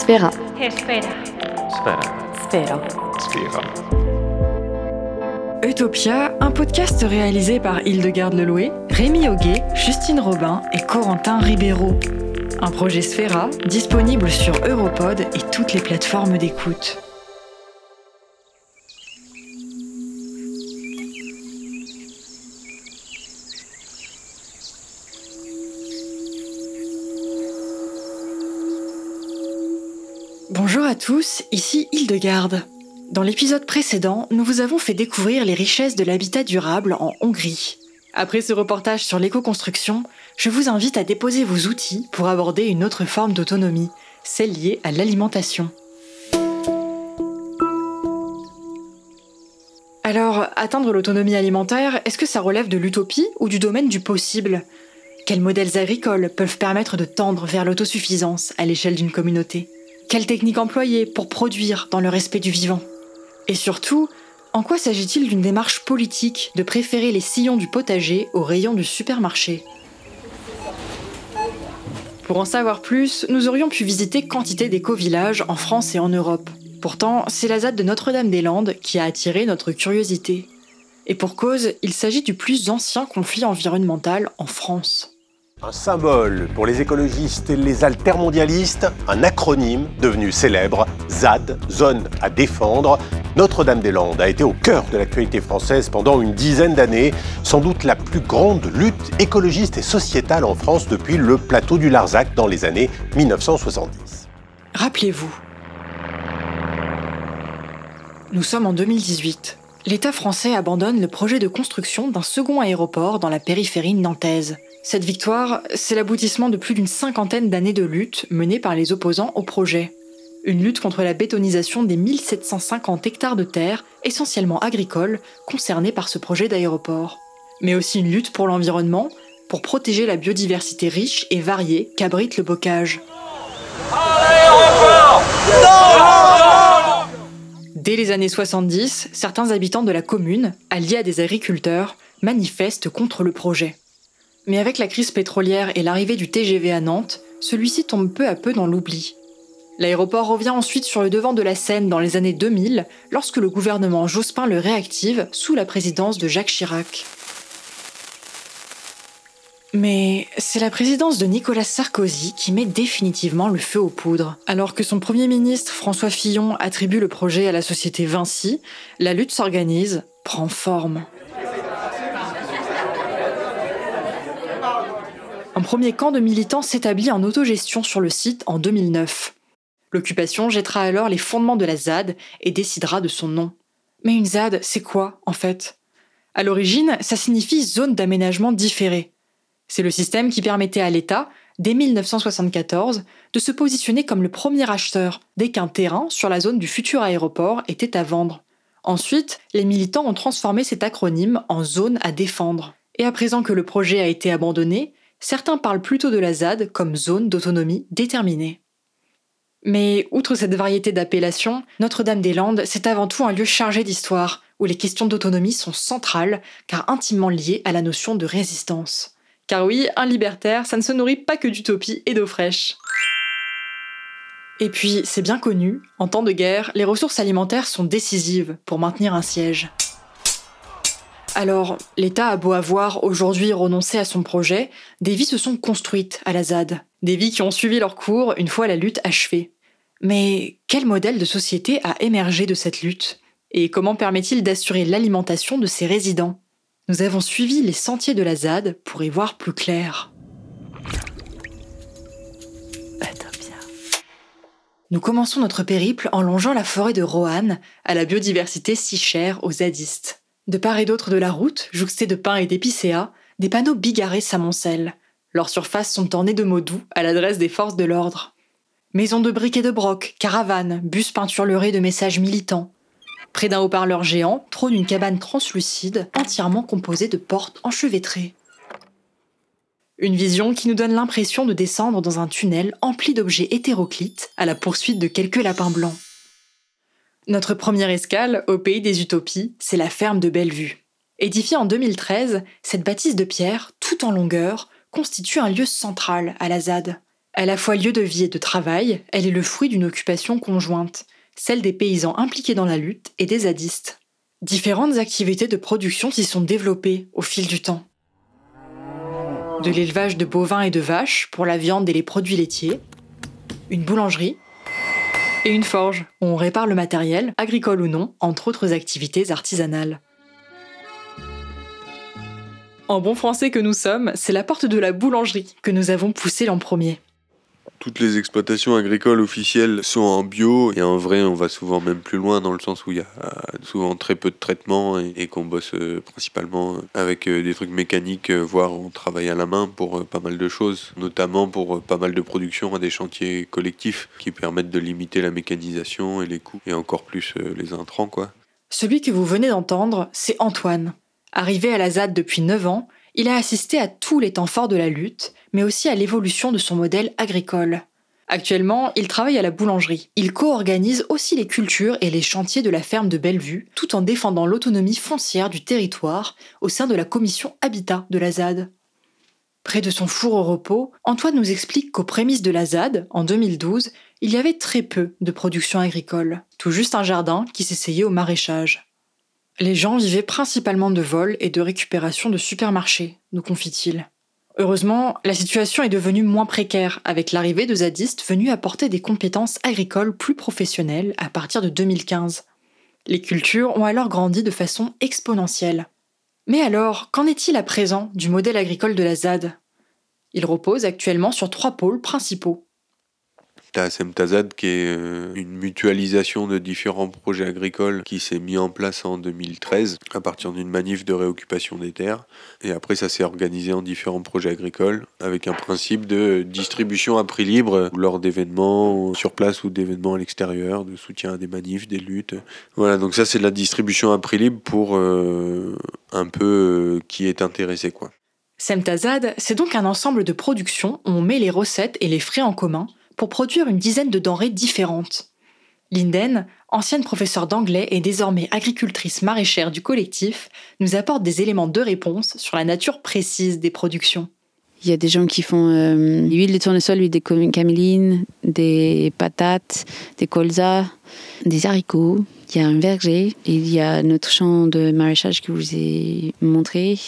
Sphera. Espera. Sphera. Sphera. Sphera. Utopia, un podcast réalisé par Hildegarde Leloué, Rémi Auguet, Justine Robin et Corentin Ribeiro. Un projet Sphera disponible sur Europod et toutes les plateformes d'écoute. Tous, ici Hildegarde. Dans l'épisode précédent, nous vous avons fait découvrir les richesses de l'habitat durable en Hongrie. Après ce reportage sur l'éco-construction, je vous invite à déposer vos outils pour aborder une autre forme d'autonomie, celle liée à l'alimentation. Alors, atteindre l'autonomie alimentaire, est-ce que ça relève de l'utopie ou du domaine du possible? Quels modèles agricoles peuvent permettre de tendre vers l'autosuffisance à l'échelle d'une communauté? Quelles techniques employer pour produire dans le respect du vivant? Et surtout, en quoi s'agit-il d'une démarche politique de préférer les sillons du potager aux rayons du supermarché? Pour en savoir plus, nous aurions pu visiter quantité d'éco-villages en France et en Europe. Pourtant, c'est la ZAD de Notre-Dame-des-Landes qui a attiré notre curiosité. Et pour cause, il s'agit du plus ancien conflit environnemental en France. Un symbole pour les écologistes et les altermondialistes, un acronyme devenu célèbre, ZAD, Zone à défendre. Notre-Dame-des-Landes a été au cœur de l'actualité française pendant une dizaine d'années, sans doute la plus grande lutte écologiste et sociétale en France depuis le plateau du Larzac dans les années 1970. Rappelez-vous, nous sommes en 2018. L'État français abandonne le projet de construction d'un second aéroport dans la périphérie nantaise. Cette victoire, c'est l'aboutissement de plus d'une cinquantaine d'années de lutte menée par les opposants au projet. Une lutte contre la bétonisation des 1750 hectares de terre, essentiellement agricoles, concernés par ce projet d'aéroport. Mais aussi une lutte pour l'environnement, pour protéger la biodiversité riche et variée qu'abrite le bocage. Dès les années 70, certains habitants de la commune, alliés à des agriculteurs, manifestent contre le projet. Mais avec la crise pétrolière et l'arrivée du TGV à Nantes, celui-ci tombe peu à peu dans l'oubli. L'aéroport revient ensuite sur le devant de la scène dans les années 2000, lorsque le gouvernement Jospin le réactive sous la présidence de Jacques Chirac. Mais c'est la présidence de Nicolas Sarkozy qui met définitivement le feu aux poudres. Alors que son Premier ministre François Fillon attribue le projet à la société Vinci, la lutte s'organise, prend forme. Un premier camp de militants s'établit en autogestion sur le site en 2009. L'occupation jettera alors les fondements de la ZAD et décidera de son nom. Mais une ZAD, c'est quoi, en fait? À l'origine, ça signifie zone d'aménagement différé. C'est le système qui permettait à l'État, dès 1974, de se positionner comme le premier acheteur dès qu'un terrain sur la zone du futur aéroport était à vendre. Ensuite, les militants ont transformé cet acronyme en zone à défendre. Et à présent que le projet a été abandonné, certains parlent plutôt de la ZAD comme zone d'autonomie déterminée. Mais outre cette variété d'appellations, Notre-Dame-des-Landes, c'est avant tout un lieu chargé d'histoire, où les questions d'autonomie sont centrales, car intimement liées à la notion de résistance. Car oui, un libertaire, ça ne se nourrit pas que d'utopie et d'eau fraîche. Et puis, c'est bien connu, en temps de guerre, les ressources alimentaires sont décisives pour maintenir un siège. Alors, l'État a beau avoir aujourd'hui renoncé à son projet, des vies se sont construites à la ZAD. Des vies qui ont suivi leur cours une fois la lutte achevée. Mais quel modèle de société a émergé de cette lutte? Et comment permet-il d'assurer l'alimentation de ses résidents? Nous avons suivi les sentiers de la ZAD pour y voir plus clair. Nous commençons notre périple en longeant la forêt de Roanne, à la biodiversité si chère aux zadistes. De part et d'autre de la route, jouxtés de pins et d'épicéas, des panneaux bigarrés s'amoncellent. Leurs surfaces sont ornées de mots doux à l'adresse des forces de l'ordre. Maisons de briques et de broc, caravanes, bus peinturlurés de messages militants. Près d'un haut-parleur géant trône une cabane translucide entièrement composée de portes enchevêtrées. Une vision qui nous donne l'impression de descendre dans un tunnel empli d'objets hétéroclites à la poursuite de quelques lapins blancs. Notre première escale, au pays des utopies, c'est la ferme de Bellevue. Édifiée en 2013, cette bâtisse de pierre, tout en longueur, constitue un lieu central à la ZAD. À la fois lieu de vie et de travail, elle est le fruit d'une occupation conjointe, celle des paysans impliqués dans la lutte et des zadistes. Différentes activités de production s'y sont développées au fil du temps. De l'élevage de bovins et de vaches pour la viande et les produits laitiers, une boulangerie et une forge on répare le matériel, agricole ou non, entre autres activités artisanales. En bon français que nous sommes, c'est la porte de la boulangerie que nous avons poussée l'an premier. Toutes les exploitations agricoles officielles sont en bio et en vrai on va souvent même plus loin dans le sens où il y a euh, souvent très peu de traitements et, qu'on bosse euh, principalement avec euh, des trucs mécaniques, voire on travaille à la main pour pas mal de choses, notamment pour pas mal de productions à des chantiers collectifs qui permettent de limiter la mécanisation et les coûts et encore plus les intrants. Celui que vous venez d'entendre, c'est Antoine. Arrivé à la ZAD depuis 9 ans, il a assisté à tous les temps forts de la lutte, mais aussi à l'évolution de son modèle agricole. Actuellement, il travaille à la boulangerie. Il co-organise aussi les cultures et les chantiers de la ferme de Bellevue, tout en défendant l'autonomie foncière du territoire au sein de la commission Habitat de la ZAD. Près de son four au repos, Antoine nous explique qu'aux prémices de la ZAD, en 2012, il y avait très peu de production agricole, tout juste un jardin qui s'essayait au maraîchage. Les gens vivaient principalement de vols et de récupération de supermarchés, nous confie-t-il. Heureusement, la situation est devenue moins précaire avec l'arrivée de zadistes venus apporter des compétences agricoles plus professionnelles à partir de 2015. Les cultures ont alors grandi de façon exponentielle. Mais alors, qu'en est-il à présent du modèle agricole de la ZAD? Il repose actuellement sur trois pôles principaux. T'as Semtazad qui est euh, une mutualisation de différents projets agricoles qui s'est mis en place en 2013 à partir d'une manif de réoccupation des terres. Et après, ça s'est organisé en différents projets agricoles avec un principe de distribution à prix libre lors d'événements sur place ou d'événements à l'extérieur, de soutien à des manifs, des luttes. Voilà, donc ça, c'est de la distribution à prix libre pour euh, un peu euh, qui est intéressé, quoi. Semtazad, c'est donc un ensemble de productions où on met les recettes et les frais en commun pour produire une dizaine de denrées différentes. Linden, ancienne professeure d'anglais et désormais agricultrice maraîchère du collectif, nous apporte des éléments de réponse sur la nature précise des productions. Il y a des gens qui font euh, l'huile de tournesol, l'huile de caméline, des patates, des colzas, des haricots. Il y a un verger il y a notre champ de maraîchage que je vous ai montré.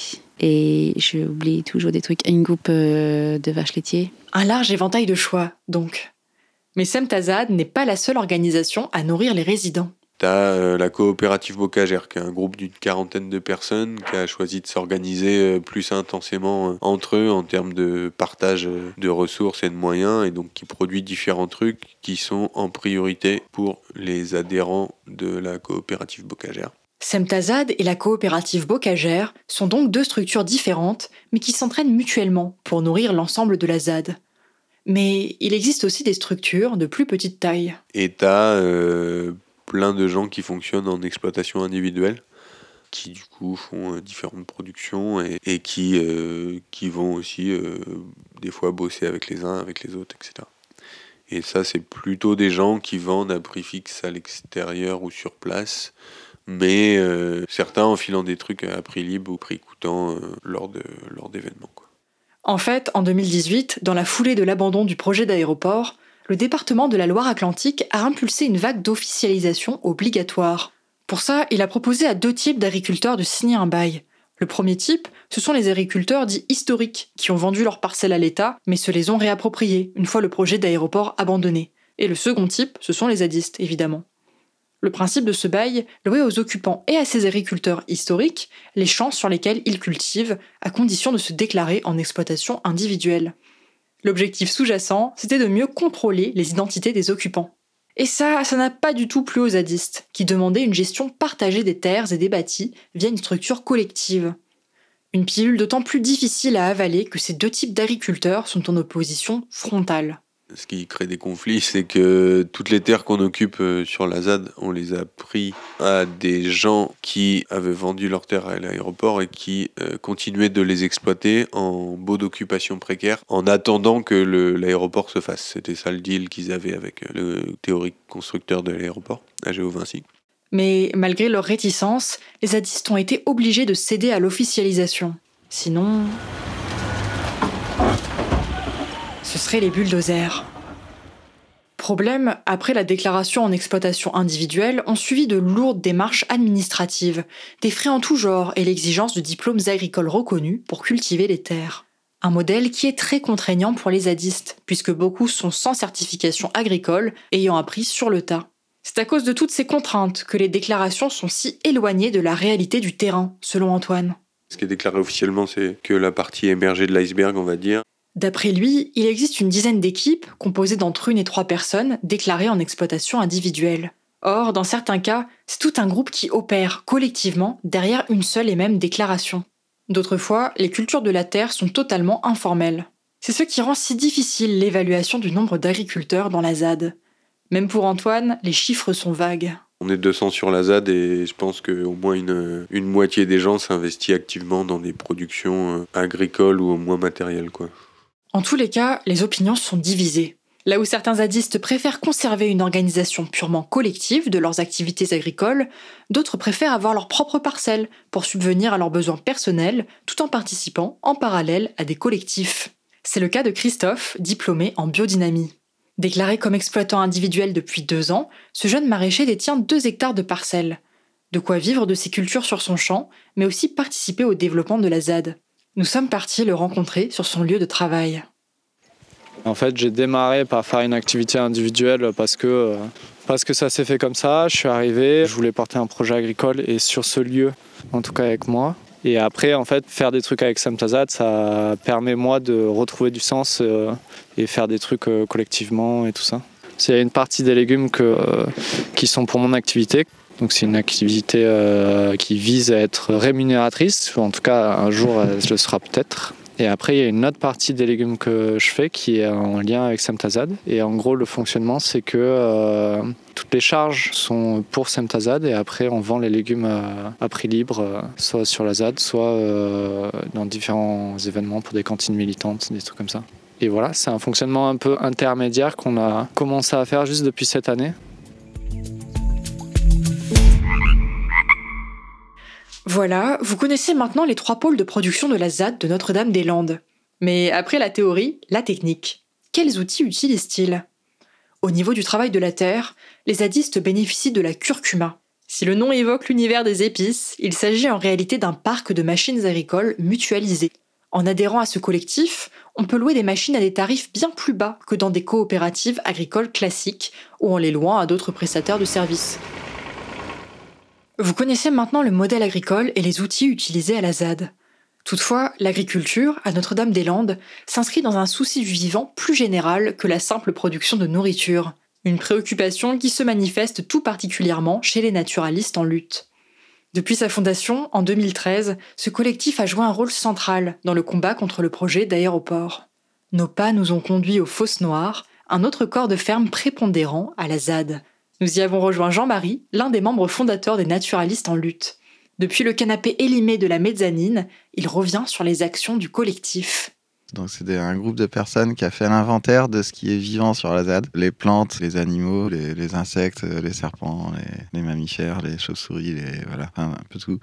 Et j'oublie toujours des trucs. Une groupe euh, de vaches laitiers. Un large éventail de choix, donc. Mais Semtazad n'est pas la seule organisation à nourrir les résidents. T'as euh, la coopérative Bocagère, qui est un groupe d'une quarantaine de personnes qui a choisi de s'organiser euh, plus intensément entre eux en termes de partage de ressources et de moyens, et donc qui produit différents trucs qui sont en priorité pour les adhérents de la coopérative Bocagère. Semtazad et la coopérative Bocagère sont donc deux structures différentes, mais qui s'entraînent mutuellement pour nourrir l'ensemble de la ZAD. Mais il existe aussi des structures de plus petite taille. Et t'as euh, plein de gens qui fonctionnent en exploitation individuelle, qui du coup font euh, différentes productions et, qui, euh, qui vont aussi des fois bosser avec les uns, avec les autres, etc. Et ça, c'est plutôt des gens qui vendent à prix fixe à l'extérieur ou sur place mais euh, certains en filant des trucs à prix libre ou prix coûtant euh, lors, d'événements. En fait, en 2018, dans la foulée de l'abandon du projet d'aéroport, le département de la Loire-Atlantique a impulsé une vague d'officialisation obligatoire. Pour ça, il a proposé à deux types d'agriculteurs de signer un bail. Le premier type, ce sont les agriculteurs dits historiques, qui ont vendu leurs parcelles à l'État, mais se les ont réappropriées une fois le projet d'aéroport abandonné. Et le second type, ce sont les zadistes, évidemment. Le principe de ce bail louait aux occupants et à ces agriculteurs historiques les champs sur lesquels ils cultivent, à condition de se déclarer en exploitation individuelle. L'objectif sous-jacent, c'était de mieux contrôler les identités des occupants. Et ça, ça n'a pas du tout plu aux zadistes, qui demandaient une gestion partagée des terres et des bâtis via une structure collective. Une pilule d'autant plus difficile à avaler que ces deux types d'agriculteurs sont en opposition frontale ce qui crée des conflits, c'est que toutes les terres qu'on occupe euh, sur la ZAD, on les a pris à des gens qui avaient vendu leurs terres à l'aéroport et qui euh, continuaient de les exploiter en beau d'occupation précaire en attendant que l'aéroport se fasse. C'était ça le deal qu'ils avaient avec euh, le théorique constructeur de l'aéroport, AGO Vinci. Mais malgré leur réticence, les zadistes ont été obligés de céder à l'officialisation. Sinon... ce seraient les bulldozers. Problème, après la déclaration en exploitation individuelle, ont suivi de lourdes démarches administratives, des frais en tout genre et l'exigence de diplômes agricoles reconnus pour cultiver les terres. Un modèle qui est très contraignant pour les zadistes, puisque beaucoup sont sans certification agricole, ayant appris sur le tas. C'est à cause de toutes ces contraintes que les déclarations sont si éloignées de la réalité du terrain, selon Antoine. Ce qui est déclaré officiellement, c'est que la partie émergée de l'iceberg, on va dire, D'après lui, il existe une dizaine d'équipes, composées d'entre une et trois personnes, déclarées en exploitation individuelle. Or, dans certains cas, c'est tout un groupe qui opère collectivement derrière une seule et même déclaration. D'autres fois, les cultures de la terre sont totalement informelles. C'est ce qui rend si difficile l'évaluation du nombre d'agriculteurs dans la ZAD. Même pour Antoine, les chiffres sont vagues. On est 200 sur la ZAD et je pense qu'au moins une, moitié des gens s'investit activement dans des productions euh, agricoles ou au moins matérielles. Quoi. En tous les cas, les opinions sont divisées. Là où certains zadistes préfèrent conserver une organisation purement collective de leurs activités agricoles, d'autres préfèrent avoir leur propre parcelle pour subvenir à leurs besoins personnels tout en participant en parallèle à des collectifs. C'est le cas de Christophe, diplômé en biodynamie. Déclaré comme exploitant individuel depuis deux ans, ce jeune maraîcher détient deux hectares de parcelles. De quoi vivre de ses cultures sur son champ, mais aussi participer au développement de la ZAD. Nous sommes partis le rencontrer sur son lieu de travail. En fait, j'ai démarré par faire une activité individuelle parce que, euh, parce que ça s'est fait comme ça. Je suis arrivé, je voulais porter un projet agricole et sur ce lieu, en tout cas avec moi. Et après, en fait, faire des trucs avec Samtazad, ça permet moi de retrouver du sens euh, et faire des trucs euh, collectivement et tout ça. Il y a une partie des légumes que, qui sont pour mon activité, donc c'est une activité euh, qui vise à être rémunératrice, ou en tout cas un jour elle le sera peut-être. Et après, il y a une autre partie des légumes que je fais qui est en lien avec Semtazad. Et en gros, le fonctionnement, c'est que euh, toutes les charges sont pour Semtazad et après, on vend les légumes à, prix libre, euh, soit sur la ZAD, soit dans différents événements pour des cantines militantes, des trucs comme ça. Et voilà, c'est un fonctionnement un peu intermédiaire qu'on a commencé à faire juste depuis cette année. Voilà, vous connaissez maintenant les trois pôles de production de la ZAD de Notre-Dame-des-Landes. Mais après la théorie, la technique. Quels outils utilisent-ils? Au niveau du travail de la terre, les zadistes bénéficient de la curcuma. Si le nom évoque l'univers des épices, il s'agit en réalité d'un parc de machines agricoles mutualisées. En adhérant à ce collectif, on peut louer des machines à des tarifs bien plus bas que dans des coopératives agricoles classiques ou en les louant à d'autres prestataires de services. Vous connaissez maintenant le modèle agricole et les outils utilisés à la ZAD. Toutefois, l'agriculture, à Notre-Dame-des-Landes, s'inscrit dans un souci du vivant plus général que la simple production de nourriture. Une préoccupation qui se manifeste tout particulièrement chez les naturalistes en lutte. Depuis sa fondation, en 2013, ce collectif a joué un rôle central dans le combat contre le projet d'aéroport. Nos pas nous ont conduits aux Fosses Noires, un autre corps de ferme prépondérant à la ZAD, nous y avons rejoint Jean-Marie, l'un des membres fondateurs des naturalistes en lutte. Depuis le canapé élimé de la mezzanine, il revient sur les actions du collectif. Donc c'est un groupe de personnes qui a fait l'inventaire de ce qui est vivant sur la ZAD. Les plantes, les animaux, les, insectes, les serpents, les, mammifères, les chauves-souris, les, voilà, un peu tout.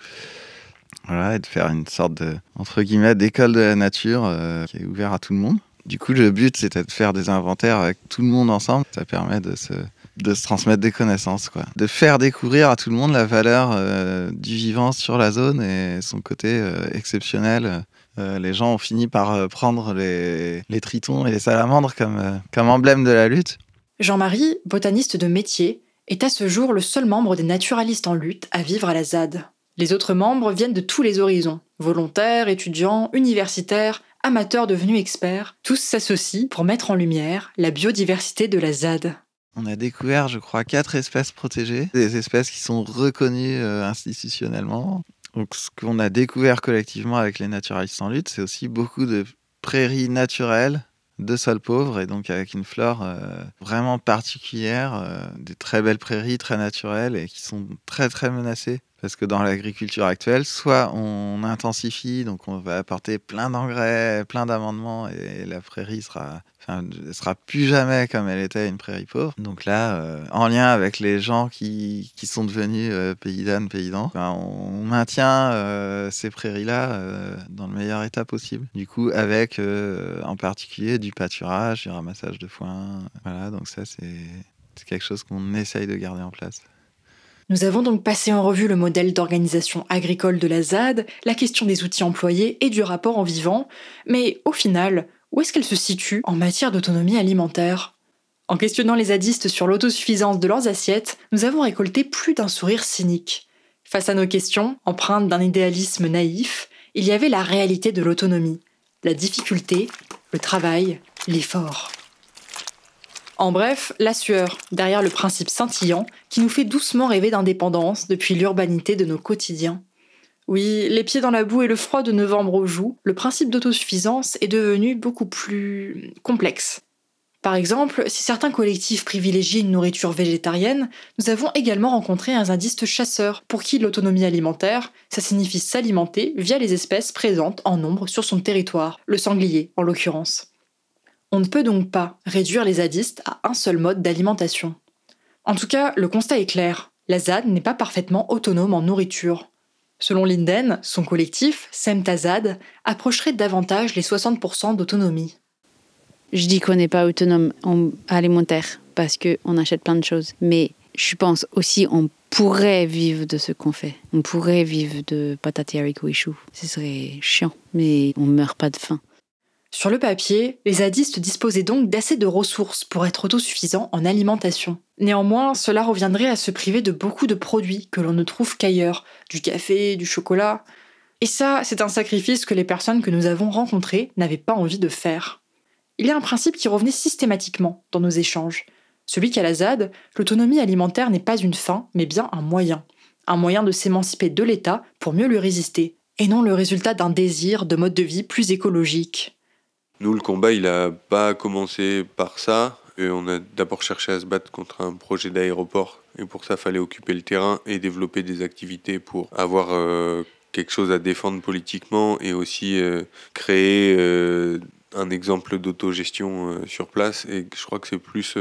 Voilà, et de faire une sorte de, entre guillemets, d'école de la nature euh, qui est ouverte à tout le monde. Du coup, le but, c'était de faire des inventaires avec tout le monde ensemble. Ça permet de se, de se transmettre des connaissances, quoi. De faire découvrir à tout le monde la valeur euh, du vivant sur la zone et son côté euh, exceptionnel. Euh, les gens ont fini par prendre les, tritons et les salamandres comme, comme emblème de la lutte. Jean-Marie, botaniste de métier, est à ce jour le seul membre des naturalistes en lutte à vivre à la ZAD. Les autres membres viennent de tous les horizons. Volontaires, étudiants, universitaires, amateurs devenus experts, tous s'associent pour mettre en lumière la biodiversité de la ZAD. On a découvert, je crois, quatre espèces protégées, des espèces qui sont reconnues euh, institutionnellement. Donc, ce qu'on a découvert collectivement avec les naturalistes en lutte, c'est aussi beaucoup de prairies naturelles de sols pauvres et donc avec une flore euh, vraiment particulière, euh, des très belles prairies très naturelles et qui sont très très menacées parce que dans l'agriculture actuelle, soit on intensifie, donc on va apporter plein d'engrais, plein d'amendements et la prairie sera Enfin, elle sera plus jamais comme elle était une prairie pauvre. Donc là, euh, en lien avec les gens qui, qui sont devenus euh, paysannes, paysans, ben, on maintient euh, ces prairies-là euh, dans le meilleur état possible. Du coup, avec en particulier du pâturage, du ramassage de foin. Voilà, donc ça, c'est quelque chose qu'on essaye de garder en place. Nous avons donc passé en revue le modèle d'organisation agricole de la ZAD, la question des outils employés et du rapport en vivant, mais au final, où est-ce qu'elle se situe en matière d'autonomie alimentaire? En questionnant les zadistes sur l'autosuffisance de leurs assiettes, nous avons récolté plus d'un sourire cynique. Face à nos questions, empreintes d'un idéalisme naïf, il y avait la réalité de l'autonomie, la difficulté, le travail, l'effort. En bref, la sueur, derrière le principe scintillant qui nous fait doucement rêver d'indépendance depuis l'urbanité de nos quotidiens. Oui, les pieds dans la boue et le froid de novembre aux joues, le principe d'autosuffisance est devenu beaucoup plus complexe. Par exemple, si certains collectifs privilégient une nourriture végétarienne, nous avons également rencontré un zadiste chasseur pour qui l'autonomie alimentaire, ça signifie s'alimenter via les espèces présentes en nombre sur son territoire, le sanglier en l'occurrence. On ne peut donc pas réduire les zadistes à un seul mode d'alimentation. En tout cas, le constat est clair. La ZAD n'est pas parfaitement autonome en nourriture. Selon Linden, son collectif, Semtazad, approcherait davantage les 60% d'autonomie. Je dis qu'on n'est pas autonome en alimentaire parce qu'on achète plein de choses. Mais je pense aussi on pourrait vivre de ce qu'on fait. On pourrait vivre de patates et haricots et choux. Ce serait chiant, mais on meurt pas de faim. Sur le papier, les zadistes disposaient donc d'assez de ressources pour être autosuffisants en alimentation. Néanmoins, cela reviendrait à se priver de beaucoup de produits que l'on ne trouve qu'ailleurs, du café, du chocolat. Et ça, c'est un sacrifice que les personnes que nous avons rencontrées n'avaient pas envie de faire. Il y a un principe qui revenait systématiquement dans nos échanges. Celui qu'à la ZAD, l'autonomie alimentaire n'est pas une fin, mais bien un moyen. Un moyen de s'émanciper de l'État pour mieux lui résister, et non le résultat d'un désir de mode de vie plus écologique. Nous, le combat, il a pas commencé par ça. On a d'abord cherché à se battre contre un projet d'aéroport. Et pour ça, fallait occuper le terrain et développer des activités pour avoir euh, quelque chose à défendre politiquement et aussi euh, créer euh, un exemple d'autogestion sur place. Et je crois que c'est plus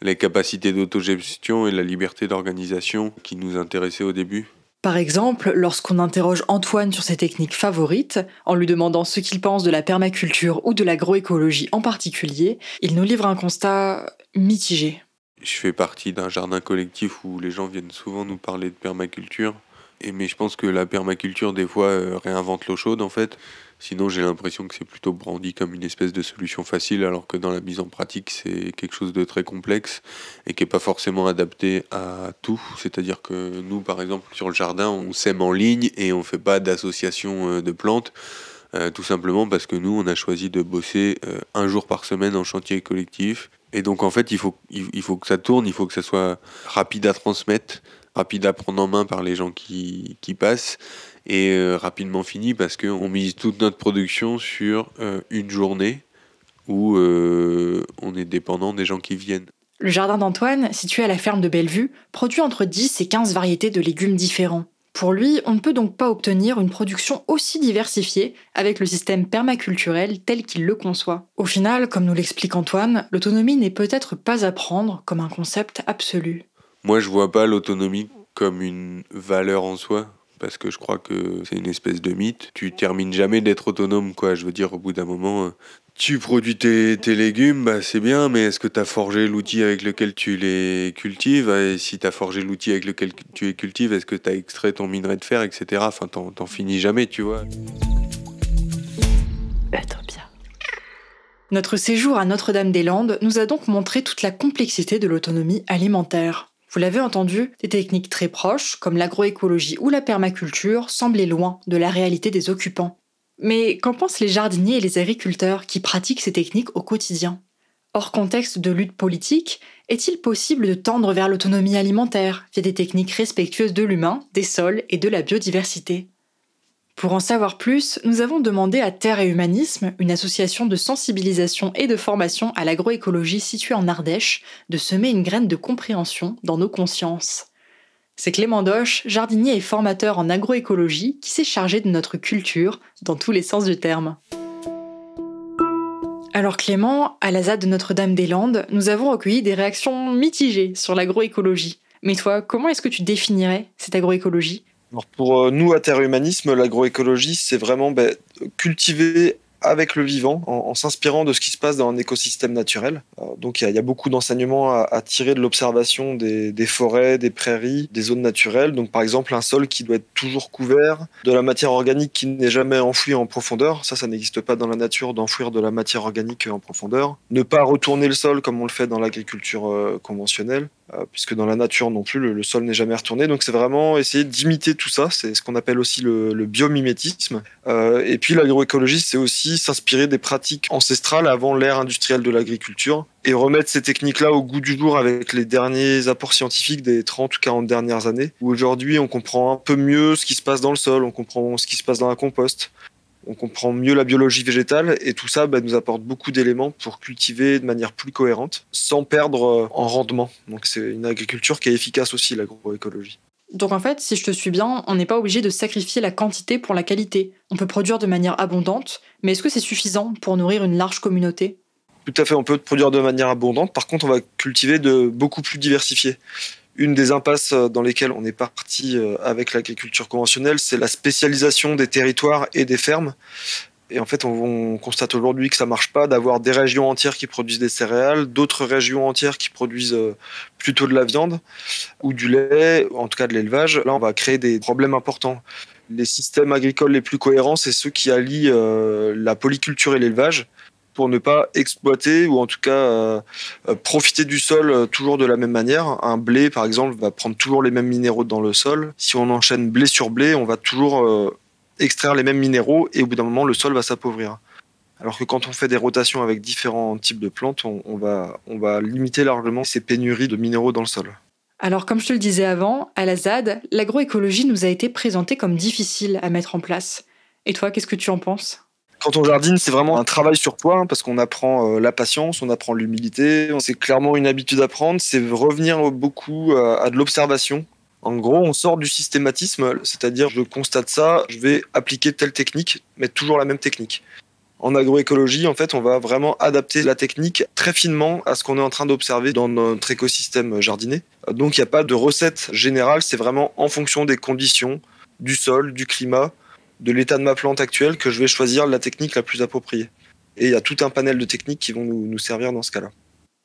les capacités d'autogestion et la liberté d'organisation qui nous intéressaient au début. Par exemple, lorsqu'on interroge Antoine sur ses techniques favorites, en lui demandant ce qu'il pense de la permaculture ou de l'agroécologie en particulier, il nous livre un constat mitigé. Je fais partie d'un jardin collectif où les gens viennent souvent nous parler de permaculture. Et mais je pense que la permaculture, des fois, euh, réinvente l'eau chaude, en fait. Sinon, j'ai l'impression que c'est plutôt brandi comme une espèce de solution facile, alors que dans la mise en pratique, c'est quelque chose de très complexe et qui n'est pas forcément adapté à tout. C'est-à-dire que nous, par exemple, sur le jardin, on sème en ligne et on ne fait pas d'association euh, de plantes. Euh, tout simplement parce que nous, on a choisi de bosser un jour par semaine en chantier collectif. Et donc, en fait, il faut, il faut que ça tourne, il faut que ça soit rapide à transmettre, rapide à prendre en main par les gens qui, passent et euh, rapidement fini parce qu'on mise toute notre production sur euh, une journée où euh, on est dépendant des gens qui viennent. Le jardin d'Antoine, situé à la ferme de Bellevue, produit entre 10 et 15 variétés de légumes différents. Pour lui, on ne peut donc pas obtenir une production aussi diversifiée avec le système permaculturel tel qu'il le conçoit. Au final, comme nous l'explique Antoine, l'autonomie n'est peut-être pas à prendre comme un concept absolu. Moi, je vois pas l'autonomie comme une valeur en soi parce que je crois que c'est une espèce de mythe. Tu termines jamais d'être autonome, quoi. Je veux dire, au bout d'un moment, euh, tu produis tes, tes légumes, bah, c'est bien, mais est-ce que tu as forgé l'outil avec lequel tu les cultives? Et si tu as forgé l'outil avec lequel tu les cultives, est-ce que tu as extrait ton minerai de fer, etc. Enfin, t'en finis jamais, tu vois. Être bien. Notre séjour à Notre-Dame-des-Landes nous a donc montré toute la complexité de l'autonomie alimentaire. Vous l'avez entendu, des techniques très proches, comme l'agroécologie ou la permaculture, semblaient loin de la réalité des occupants. Mais qu'en pensent les jardiniers et les agriculteurs qui pratiquent ces techniques au quotidien? Hors contexte de lutte politique, est-il possible de tendre vers l'autonomie alimentaire via des techniques respectueuses de l'humain, des sols et de la biodiversité? Pour en savoir plus, nous avons demandé à Terre et Humanisme, une association de sensibilisation et de formation à l'agroécologie située en Ardèche, de semer une graine de compréhension dans nos consciences. C'est Clément Doche, jardinier et formateur en agroécologie, qui s'est chargé de notre culture dans tous les sens du terme. Alors Clément, à la ZAD de Notre-Dame-des-Landes, nous avons recueilli des réactions mitigées sur l'agroécologie. Mais toi, comment est-ce que tu définirais cette agroécologie? Alors pour euh, nous, à Terre Humanisme, l'agroécologie, c'est vraiment ben, cultiver avec le vivant, en, s'inspirant de ce qui se passe dans un écosystème naturel. Euh, donc il y, a beaucoup d'enseignements à, tirer de l'observation des, forêts, des prairies, des zones naturelles. Donc par exemple un sol qui doit être toujours couvert, de la matière organique qui n'est jamais enfouie en profondeur. Ça, ça n'existe pas dans la nature d'enfouir de la matière organique en profondeur. Ne pas retourner le sol comme on le fait dans l'agriculture euh, conventionnelle. Euh, puisque dans la nature non plus, le, sol n'est jamais retourné. Donc c'est vraiment essayer d'imiter tout ça, c'est ce qu'on appelle aussi le, biomimétisme. Et puis l'agroécologie, c'est aussi s'inspirer des pratiques ancestrales avant l'ère industrielle de l'agriculture et remettre ces techniques-là au goût du jour avec les derniers apports scientifiques des 30 ou 40 dernières années, où aujourd'hui on comprend un peu mieux ce qui se passe dans le sol, on comprend ce qui se passe dans la compost, on comprend mieux la biologie végétale et tout ça bah, nous apporte beaucoup d'éléments pour cultiver de manière plus cohérente sans perdre euh, en rendement. Donc c'est une agriculture qui est efficace aussi, l'agroécologie. Donc en fait, si je te suis bien, on n'est pas obligé de sacrifier la quantité pour la qualité. On peut produire de manière abondante, mais est-ce que c'est suffisant pour nourrir une large communauté? Tout à fait, on peut produire de manière abondante. Par contre, on va cultiver de beaucoup plus diversifié une des impasses dans lesquelles on est parti euh, avec l'agriculture conventionnelle, c'est la spécialisation des territoires et des fermes. Et en fait, on, constate aujourd'hui que ça marche pas d'avoir des régions entières qui produisent des céréales, d'autres régions entières qui produisent euh, plutôt de la viande ou du lait, en tout cas de l'élevage. Là, on va créer des problèmes importants. Les systèmes agricoles les plus cohérents, c'est ceux qui allient la polyculture et l'élevage pour ne pas exploiter ou en tout cas euh, euh, profiter du sol euh, toujours de la même manière. Un blé, par exemple, va prendre toujours les mêmes minéraux dans le sol. Si on enchaîne blé sur blé, on va toujours extraire les mêmes minéraux et au bout d'un moment, le sol va s'appauvrir. Alors que quand on fait des rotations avec différents types de plantes, on, va, on va limiter largement ces pénuries de minéraux dans le sol. Alors, comme je te le disais avant, à la ZAD, l'agroécologie nous a été présentée comme difficile à mettre en place. Et toi, qu'est-ce que tu en penses? Quand on jardine, c'est vraiment un travail sur toi hein, parce qu'on apprend euh, la patience, on apprend l'humilité. C'est clairement une habitude à prendre, c'est revenir beaucoup euh, à de l'observation. En gros, on sort du systématisme, c'est-à-dire je constate ça, je vais appliquer telle technique, mais toujours la même technique. En agroécologie, en fait, on va vraiment adapter la technique très finement à ce qu'on est en train d'observer dans notre écosystème jardinier. Donc, il n'y a pas de recette générale, c'est vraiment en fonction des conditions, du sol, du climat, de l'état de ma plante actuelle que je vais choisir la technique la plus appropriée. Et il y a tout un panel de techniques qui vont nous, servir dans ce cas-là.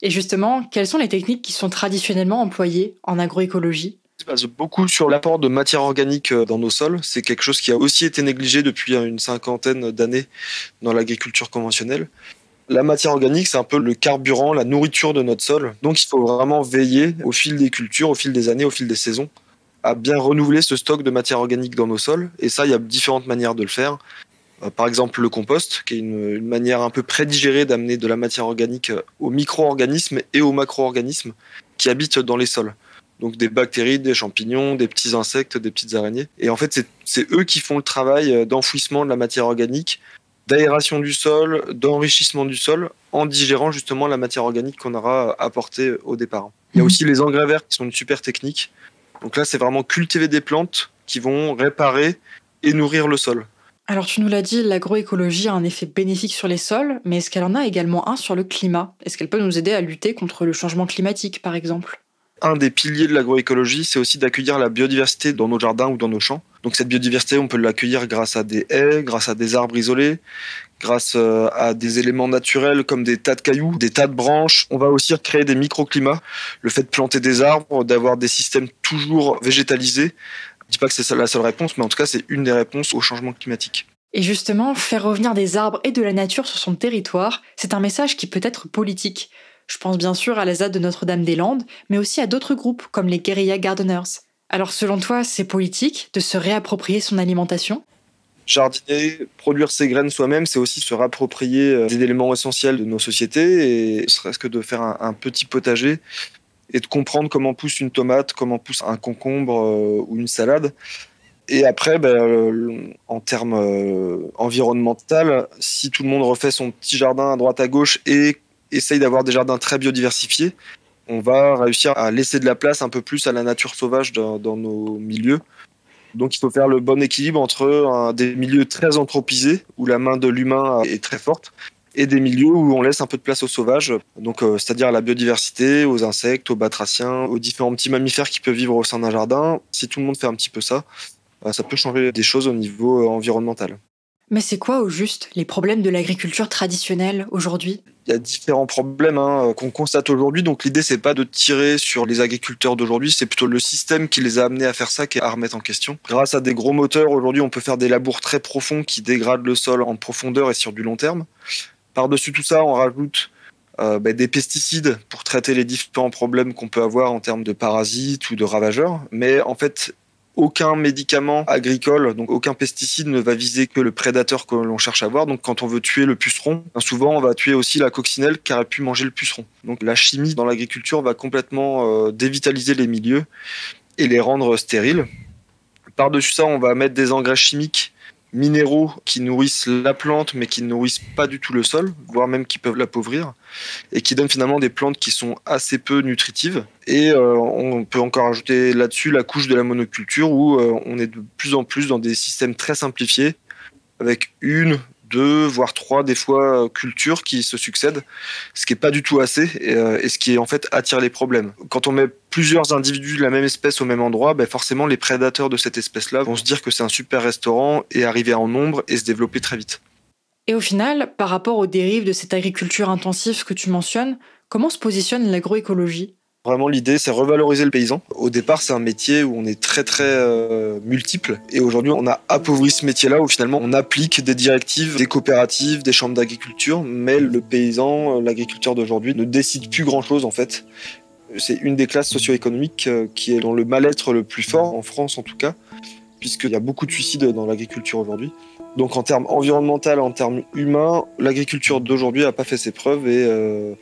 Et justement, quelles sont les techniques qui sont traditionnellement employées en agroécologie? Se base beaucoup sur l'apport de matière organique euh, dans nos sols. C'est quelque chose qui a aussi été négligé depuis une cinquantaine d'années dans l'agriculture conventionnelle. La matière organique, c'est un peu le carburant, la nourriture de notre sol. Donc il faut vraiment veiller au fil des cultures, au fil des années, au fil des saisons, à bien renouveler ce stock de matière organique dans nos sols. Et ça, il y a différentes manières de le faire. Euh, par exemple, le compost, qui est une, manière un peu prédigérée d'amener de la matière organique euh, aux micro-organismes et aux macro-organismes qui habitent dans les sols. Donc des bactéries, des champignons, des petits insectes, des petites araignées. Et en fait, c'est eux qui font le travail euh, d'enfouissement de la matière organique, d'aération du sol, d'enrichissement du sol, en digérant justement la matière organique qu'on aura apportée au départ. Il y a mmh. aussi les engrais verts qui sont une super technique donc là, c'est vraiment cultiver des plantes qui vont réparer et nourrir le sol. Alors tu nous l'as dit, l'agroécologie a un effet bénéfique sur les sols, mais est-ce qu'elle en a également un sur le climat? Est-ce qu'elle peut nous aider à lutter contre le changement climatique, par exemple? Un des piliers de l'agroécologie, c'est aussi d'accueillir la biodiversité dans nos jardins ou dans nos champs. Donc cette biodiversité, on peut l'accueillir grâce à des haies, grâce à des arbres isolés, grâce euh, à des éléments naturels comme des tas de cailloux, des tas de branches. On va aussi créer des microclimats. Le fait de planter des arbres, d'avoir des systèmes toujours végétalisés, je dis pas que c'est la seule réponse, mais en tout cas, c'est une des réponses au changement climatique. Et justement, faire revenir des arbres et de la nature sur son territoire, c'est un message qui peut être politique. Je pense bien sûr à la ZAD de Notre-Dame-des-Landes, mais aussi à d'autres groupes comme les Guerilla Gardeners. Alors selon toi, c'est politique de se réapproprier son alimentation? Jardiner, produire ses graines soi-même, c'est aussi se rapproprier euh, des éléments essentiels de nos sociétés et serait-ce que de faire un, petit potager et de comprendre comment pousse une tomate, comment pousse un concombre euh, ou une salade. Et après, ben, euh, en termes environnemental, si tout le monde refait son petit jardin à droite à gauche et essaye d'avoir des jardins très biodiversifiés, on va réussir à laisser de la place un peu plus à la nature sauvage dans nos milieux. Donc il faut faire le bon équilibre entre des milieux très anthropisés, où la main de l'humain est très forte, et des milieux où on laisse un peu de place aux sauvages, donc euh, c'est-à-dire à la biodiversité, aux insectes, aux batraciens, aux différents petits mammifères qui peuvent vivre au sein d'un jardin. Si tout le monde fait un petit peu ça, euh, ça peut changer des choses au niveau euh, environnemental. Mais c'est quoi au juste les problèmes de l'agriculture traditionnelle aujourd'hui? Il y a différents problèmes hein, qu'on constate aujourd'hui. Donc l'idée c'est pas de tirer sur les agriculteurs d'aujourd'hui, c'est plutôt le système qui les a amenés à faire ça qui est à remettre en question. Grâce à des gros moteurs aujourd'hui, on peut faire des labours très profonds qui dégradent le sol en profondeur et sur du long terme. Par-dessus tout ça, on rajoute euh, bah, des pesticides pour traiter les différents problèmes qu'on peut avoir en termes de parasites ou de ravageurs. Mais en fait, aucun médicament agricole, donc aucun pesticide ne va viser que le prédateur que l'on cherche à voir. Donc quand on veut tuer le puceron, souvent on va tuer aussi la coccinelle qui aurait pu manger le puceron. Donc la chimie dans l'agriculture va complètement euh, dévitaliser les milieux et les rendre stériles. Par-dessus ça, on va mettre des engrais chimiques minéraux qui nourrissent la plante mais qui ne nourrissent pas du tout le sol, voire même qui peuvent l'appauvrir, et qui donnent finalement des plantes qui sont assez peu nutritives. Et euh, on peut encore ajouter là-dessus la couche de la monoculture où euh, on est de plus en plus dans des systèmes très simplifiés, avec une, deux, voire trois, des fois, euh, cultures qui se succèdent, ce qui n'est pas du tout assez euh, et, ce qui, en fait, attire les problèmes. Quand on met plusieurs individus de la même espèce au même endroit, ben forcément, les prédateurs de cette espèce-là vont se dire que c'est un super restaurant et arriver en nombre et se développer très vite. Et au final, par rapport aux dérives de cette agriculture intensive que tu mentionnes, comment se positionne l'agroécologie? Vraiment, l'idée, c'est revaloriser le paysan. Au départ, c'est un métier où on est très, très euh, multiple. Et aujourd'hui, on a appauvri ce métier-là où finalement, on applique des directives, des coopératives, des chambres d'agriculture. Mais le paysan, euh, l'agriculteur d'aujourd'hui, ne décide plus grand-chose, en fait. C'est une des classes socio-économiques euh, qui est dans le mal-être le plus fort, en France en tout cas, puisqu'il y a beaucoup de suicides dans l'agriculture aujourd'hui. Donc en termes environnementaux, en termes humains, l'agriculture d'aujourd'hui n'a pas fait ses preuves et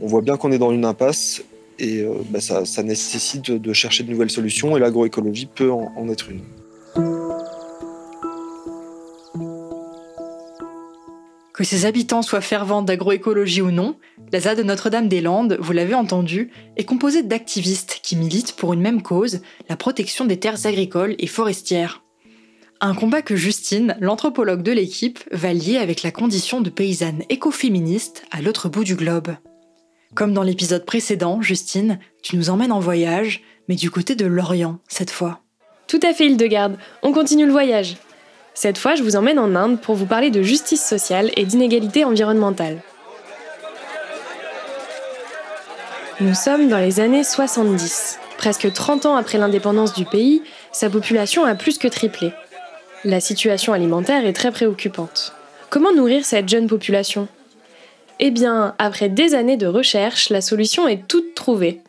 on voit bien qu'on est dans une impasse et euh, bah, ça, nécessite de chercher de nouvelles solutions et l'agroécologie peut en, être une. Que ses habitants soient fervents d'agroécologie ou non, la ZAD de Notre-Dame-des-Landes, vous l'avez entendu, est composée d'activistes qui militent pour une même cause, la protection des terres agricoles et forestières. Un combat que Justine, l'anthropologue de l'équipe, va lier avec la condition de paysanne écoféministe à l'autre bout du globe. Comme dans l'épisode précédent, Justine, tu nous emmènes en voyage, mais du côté de l'Orient cette fois. Tout à fait, Hildegarde. On continue le voyage. Cette fois, je vous emmène en Inde pour vous parler de justice sociale et d'inégalité environnementale. Nous sommes dans les années 70. Presque 30 ans après l'indépendance du pays, sa population a plus que triplé. La situation alimentaire est très préoccupante. Comment nourrir cette jeune population? Eh bien, après des années de recherche, la solution est toute trouvée.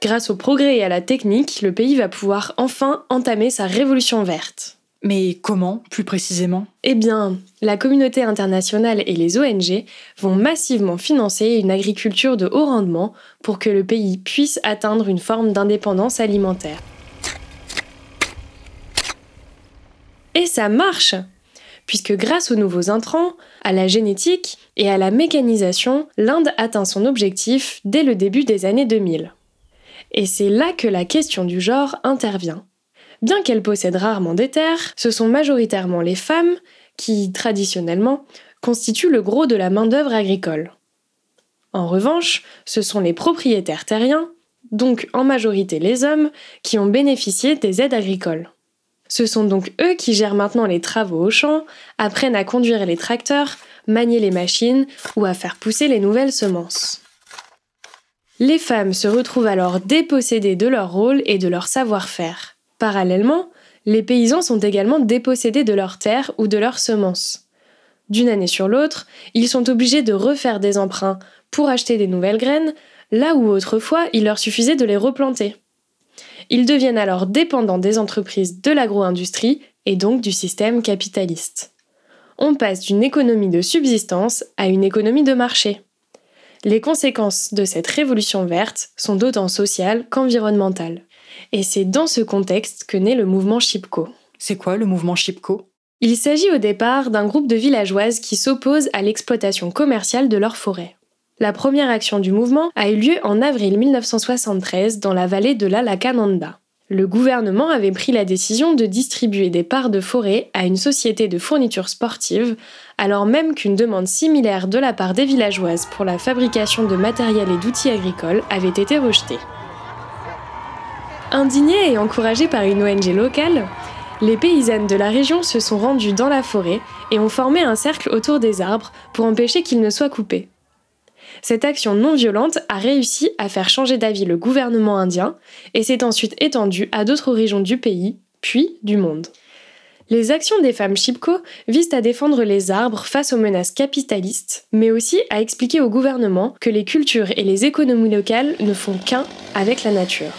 Grâce au progrès et à la technique, le pays va pouvoir enfin entamer sa révolution verte. Mais comment, plus précisément? Eh bien, la communauté internationale et les ONG vont massivement financer une agriculture de haut rendement pour que le pays puisse atteindre une forme d'indépendance alimentaire. Et ça marche Puisque grâce aux nouveaux intrants, à la génétique et à la mécanisation, l'Inde atteint son objectif dès le début des années 2000. Et c'est là que la question du genre intervient. Bien qu'elle possède rarement des terres, ce sont majoritairement les femmes qui, traditionnellement, constituent le gros de la main-d'œuvre agricole. En revanche, ce sont les propriétaires terriens, donc en majorité les hommes, qui ont bénéficié des aides agricoles. Ce sont donc eux qui gèrent maintenant les travaux au champ, apprennent à conduire les tracteurs, manier les machines ou à faire pousser les nouvelles semences. Les femmes se retrouvent alors dépossédées de leur rôle et de leur savoir-faire. Parallèlement, les paysans sont également dépossédés de leurs terres ou de leurs semences. D'une année sur l'autre, ils sont obligés de refaire des emprunts pour acheter des nouvelles graines, là où autrefois il leur suffisait de les replanter. Ils deviennent alors dépendants des entreprises de l'agro-industrie et donc du système capitaliste. On passe d'une économie de subsistance à une économie de marché. Les conséquences de cette révolution verte sont d'autant sociales qu'environnementales. Et c'est dans ce contexte que naît le mouvement Chipco. C'est quoi le mouvement Chipco Il s'agit au départ d'un groupe de villageoises qui s'opposent à l'exploitation commerciale de leurs forêts. La première action du mouvement a eu lieu en avril 1973 dans la vallée de la Lacananda. le gouvernement avait pris la décision de distribuer des parts de forêt à une société de fourniture sportive, alors même qu'une demande similaire de la part des villageoises pour la fabrication de matériel et d'outils agricoles avait été rejetée. Indignés et encouragés par une ONG locale, les paysannes de la région se sont rendues dans la forêt et ont formé un cercle autour des arbres pour empêcher qu'ils ne soient coupés. Cette action non violente a réussi à faire changer d'avis le gouvernement indien et s'est ensuite étendue à d'autres régions du pays, puis du monde. Les actions des femmes Chipko visent à défendre les arbres face aux menaces capitalistes, mais aussi à expliquer au gouvernement que les cultures et les économies locales ne font qu'un avec la nature.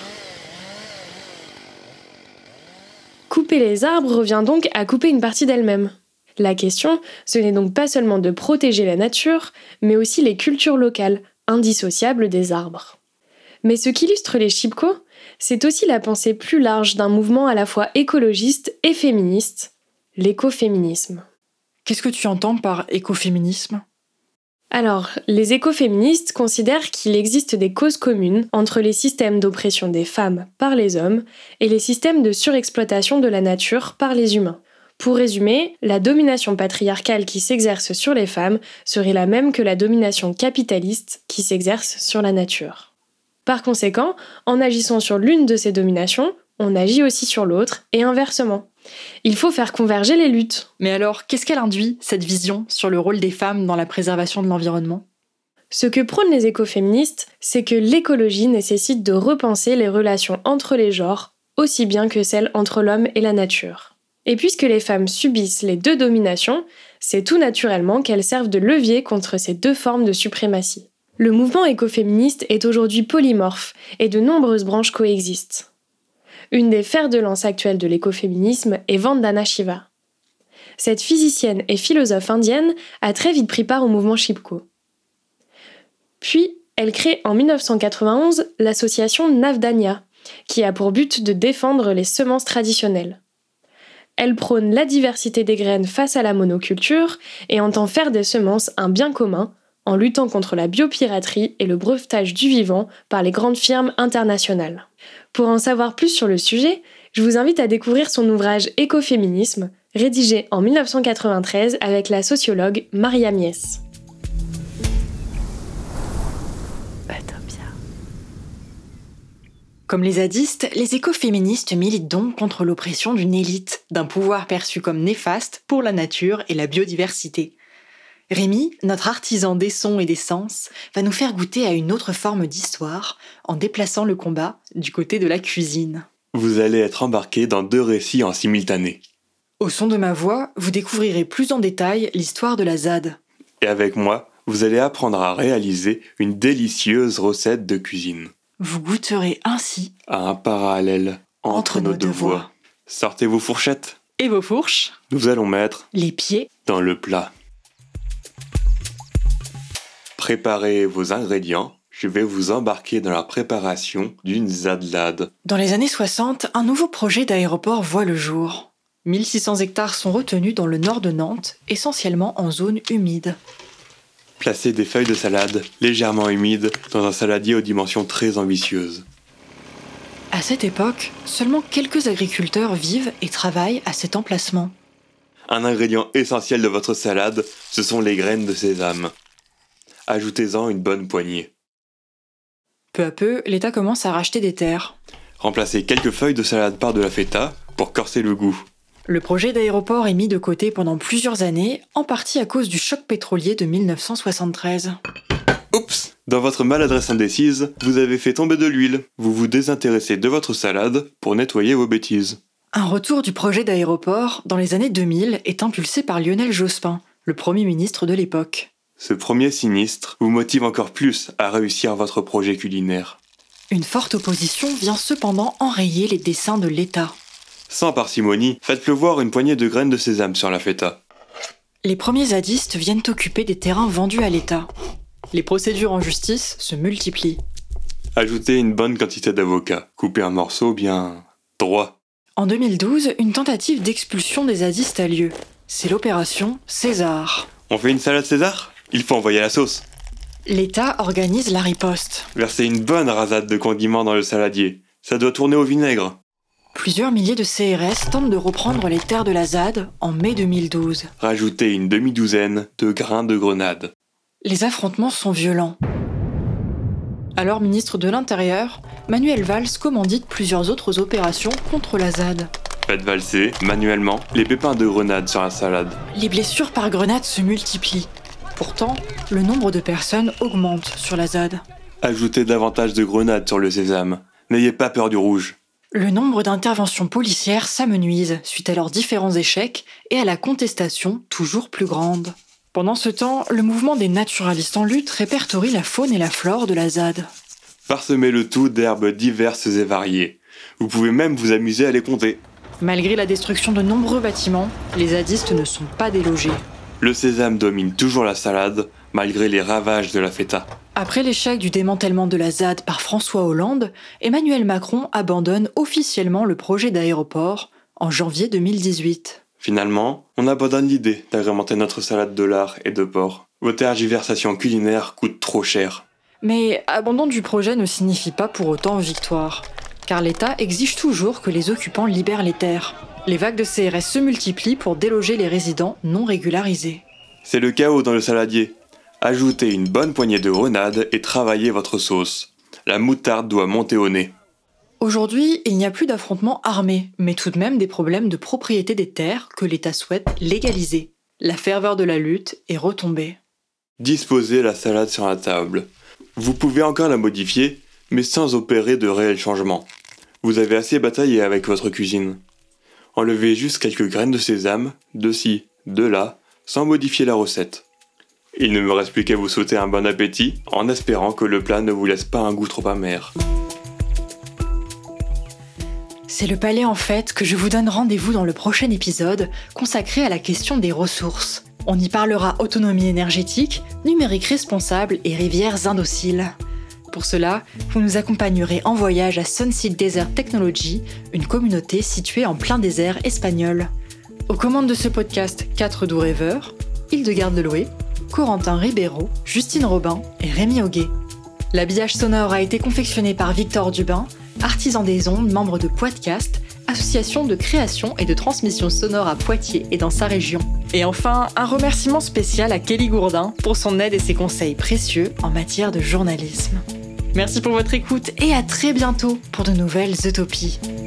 Couper les arbres revient donc à couper une partie d'elle-même. La question, ce n'est donc pas seulement de protéger la nature, mais aussi les cultures locales, indissociables des arbres. Mais ce qu'illustre les Chipko, c'est aussi la pensée plus large d'un mouvement à la fois écologiste et féministe, l'écoféminisme. Qu'est-ce que tu entends par écoféminisme? Alors, les écoféministes considèrent qu'il existe des causes communes entre les systèmes d'oppression des femmes par les hommes et les systèmes de surexploitation de la nature par les humains. Pour résumer, la domination patriarcale qui s'exerce sur les femmes serait la même que la domination capitaliste qui s'exerce sur la nature. Par conséquent, en agissant sur l'une de ces dominations, on agit aussi sur l'autre et inversement. Il faut faire converger les luttes. Mais alors, qu'est-ce qu'elle induit, cette vision sur le rôle des femmes dans la préservation de l'environnement? Ce que prônent les écoféministes, c'est que l'écologie nécessite de repenser les relations entre les genres, aussi bien que celles entre l'homme et la nature. Et puisque les femmes subissent les deux dominations, c'est tout naturellement qu'elles servent de levier contre ces deux formes de suprématie. Le mouvement écoféministe est aujourd'hui polymorphe et de nombreuses branches coexistent. Une des fers de lance actuelles de l'écoféminisme est Vandana Shiva. Cette physicienne et philosophe indienne a très vite pris part au mouvement Chipko. Puis, elle crée en 1991 l'association Navdanya, qui a pour but de défendre les semences traditionnelles. Elle prône la diversité des graines face à la monoculture et entend faire des semences un bien commun en luttant contre la biopiraterie et le brevetage du vivant par les grandes firmes internationales. Pour en savoir plus sur le sujet, je vous invite à découvrir son ouvrage Écoféminisme, rédigé en 1993 avec la sociologue Maria Mies. Comme les zadistes, les écoféministes militent donc contre l'oppression d'une élite, d'un pouvoir perçu comme néfaste pour la nature et la biodiversité. Rémi, notre artisan des sons et des sens, va nous faire goûter à une autre forme d'histoire en déplaçant le combat du côté de la cuisine. Vous allez être embarqué dans deux récits en simultané. Au son de ma voix, vous découvrirez plus en détail l'histoire de la ZAD. Et avec moi, vous allez apprendre à réaliser une délicieuse recette de cuisine. Vous goûterez ainsi à un parallèle entre, nos, deux voix. Sortez vos fourchettes. Et vos fourches. Nous allons mettre les pieds dans le plat. Préparez vos ingrédients. Je vais vous embarquer dans la préparation d'une zadlade. Dans les années 60, un nouveau projet d'aéroport voit le jour. 1600 hectares sont retenus dans le nord de Nantes, essentiellement en zone humide. Placez des feuilles de salade légèrement humides dans un saladier aux dimensions très ambitieuses. À cette époque, seulement quelques agriculteurs vivent et travaillent à cet emplacement. Un ingrédient essentiel de votre salade, ce sont les graines de sésame. Ajoutez-en une bonne poignée. Peu à peu, l'État commence à racheter des terres. Remplacez quelques feuilles de salade par de la feta pour corser le goût. Le projet d'aéroport est mis de côté pendant plusieurs années, en partie à cause du choc pétrolier de 1973. Oups Dans votre maladresse indécise, vous avez fait tomber de l'huile. Vous vous désintéressez de votre salade pour nettoyer vos bêtises. Un retour du projet d'aéroport dans les années 2000 est impulsé par Lionel Jospin, le Premier ministre de l'époque. Ce premier sinistre vous motive encore plus à réussir votre projet culinaire. Une forte opposition vient cependant enrayer les dessins de l'État. Sans parcimonie, faites pleuvoir une poignée de graines de sésame sur la feta. Les premiers zadistes viennent occuper des terrains vendus à l'État. Les procédures en justice se multiplient. Ajoutez une bonne quantité d'avocats. Coupez un morceau bien droit. En 2012, une tentative d'expulsion des zadistes a lieu. C'est l'opération César. On fait une salade César? Il faut envoyer la sauce. L'État organise la riposte. Versez une bonne rasade de condiments dans le saladier. Ça doit tourner au vinaigre. Plusieurs milliers de CRS tentent de reprendre les terres de la ZAD en mai 2012. Rajoutez une demi-douzaine de grains de grenade. Les affrontements sont violents. Alors ministre de l'Intérieur, Manuel Valls commandite plusieurs autres opérations contre la ZAD. Faites valser, manuellement, les pépins de grenade sur la salade. Les blessures par grenade se multiplient. Pourtant, le nombre de personnes augmente sur la ZAD. Ajoutez davantage de grenades sur le sésame. N'ayez pas peur du rouge. Le nombre d'interventions policières s'amenuise suite à leurs différents échecs et à la contestation toujours plus grande. Pendant ce temps, le mouvement des naturalistes en lutte répertorie la faune et la flore de la ZAD. Parsemez le tout d'herbes diverses et variées. Vous pouvez même vous amuser à les compter. Malgré la destruction de nombreux bâtiments, les zadistes ne sont pas délogés. Le sésame domine toujours la salade, malgré les ravages de la feta. Après l'échec du démantèlement de la ZAD par François Hollande, Emmanuel Macron abandonne officiellement le projet d'aéroport en janvier 2018. Finalement, on abandonne l'idée d'agrémenter notre salade de lard et de porc. Vos tergiversations culinaires coûtent trop cher. Mais abandon du projet ne signifie pas pour autant victoire, car l'État exige toujours que les occupants libèrent les terres. Les vagues de CRS se multiplient pour déloger les résidents non régularisés. C'est le chaos dans le saladier. Ajoutez une bonne poignée de grenades et travaillez votre sauce. La moutarde doit monter au nez. Aujourd'hui, il n'y a plus d'affrontements armés, mais tout de même des problèmes de propriété des terres que l'État souhaite légaliser. La ferveur de la lutte est retombée. Disposez la salade sur la table. Vous pouvez encore la modifier, mais sans opérer de réels changements. Vous avez assez bataillé avec votre cuisine. Enlevez juste quelques graines de sésame, de ci, de là, sans modifier la recette. Il ne me reste plus qu'à vous souhaiter un bon appétit en espérant que le plat ne vous laisse pas un goût trop amer. C'est le palais en fait que je vous donne rendez-vous dans le prochain épisode consacré à la question des ressources. On y parlera autonomie énergétique, numérique responsable et rivières indociles. Pour cela, vous nous accompagnerez en voyage à Sunseed Desert Technology, une communauté située en plein désert espagnol. Aux commandes de ce podcast, 4 doux rêveurs, Hildegarde Deloué, Corentin Ribeiro, Justine Robin et Rémi Auguet. L'habillage sonore a été confectionné par Victor Dubin, artisan des ondes, membre de Podcast, association de création et de transmission sonore à Poitiers et dans sa région. Et enfin, un remerciement spécial à Kelly Gourdin pour son aide et ses conseils précieux en matière de journalisme. Merci pour votre écoute et à très bientôt pour de nouvelles utopies. Utopie.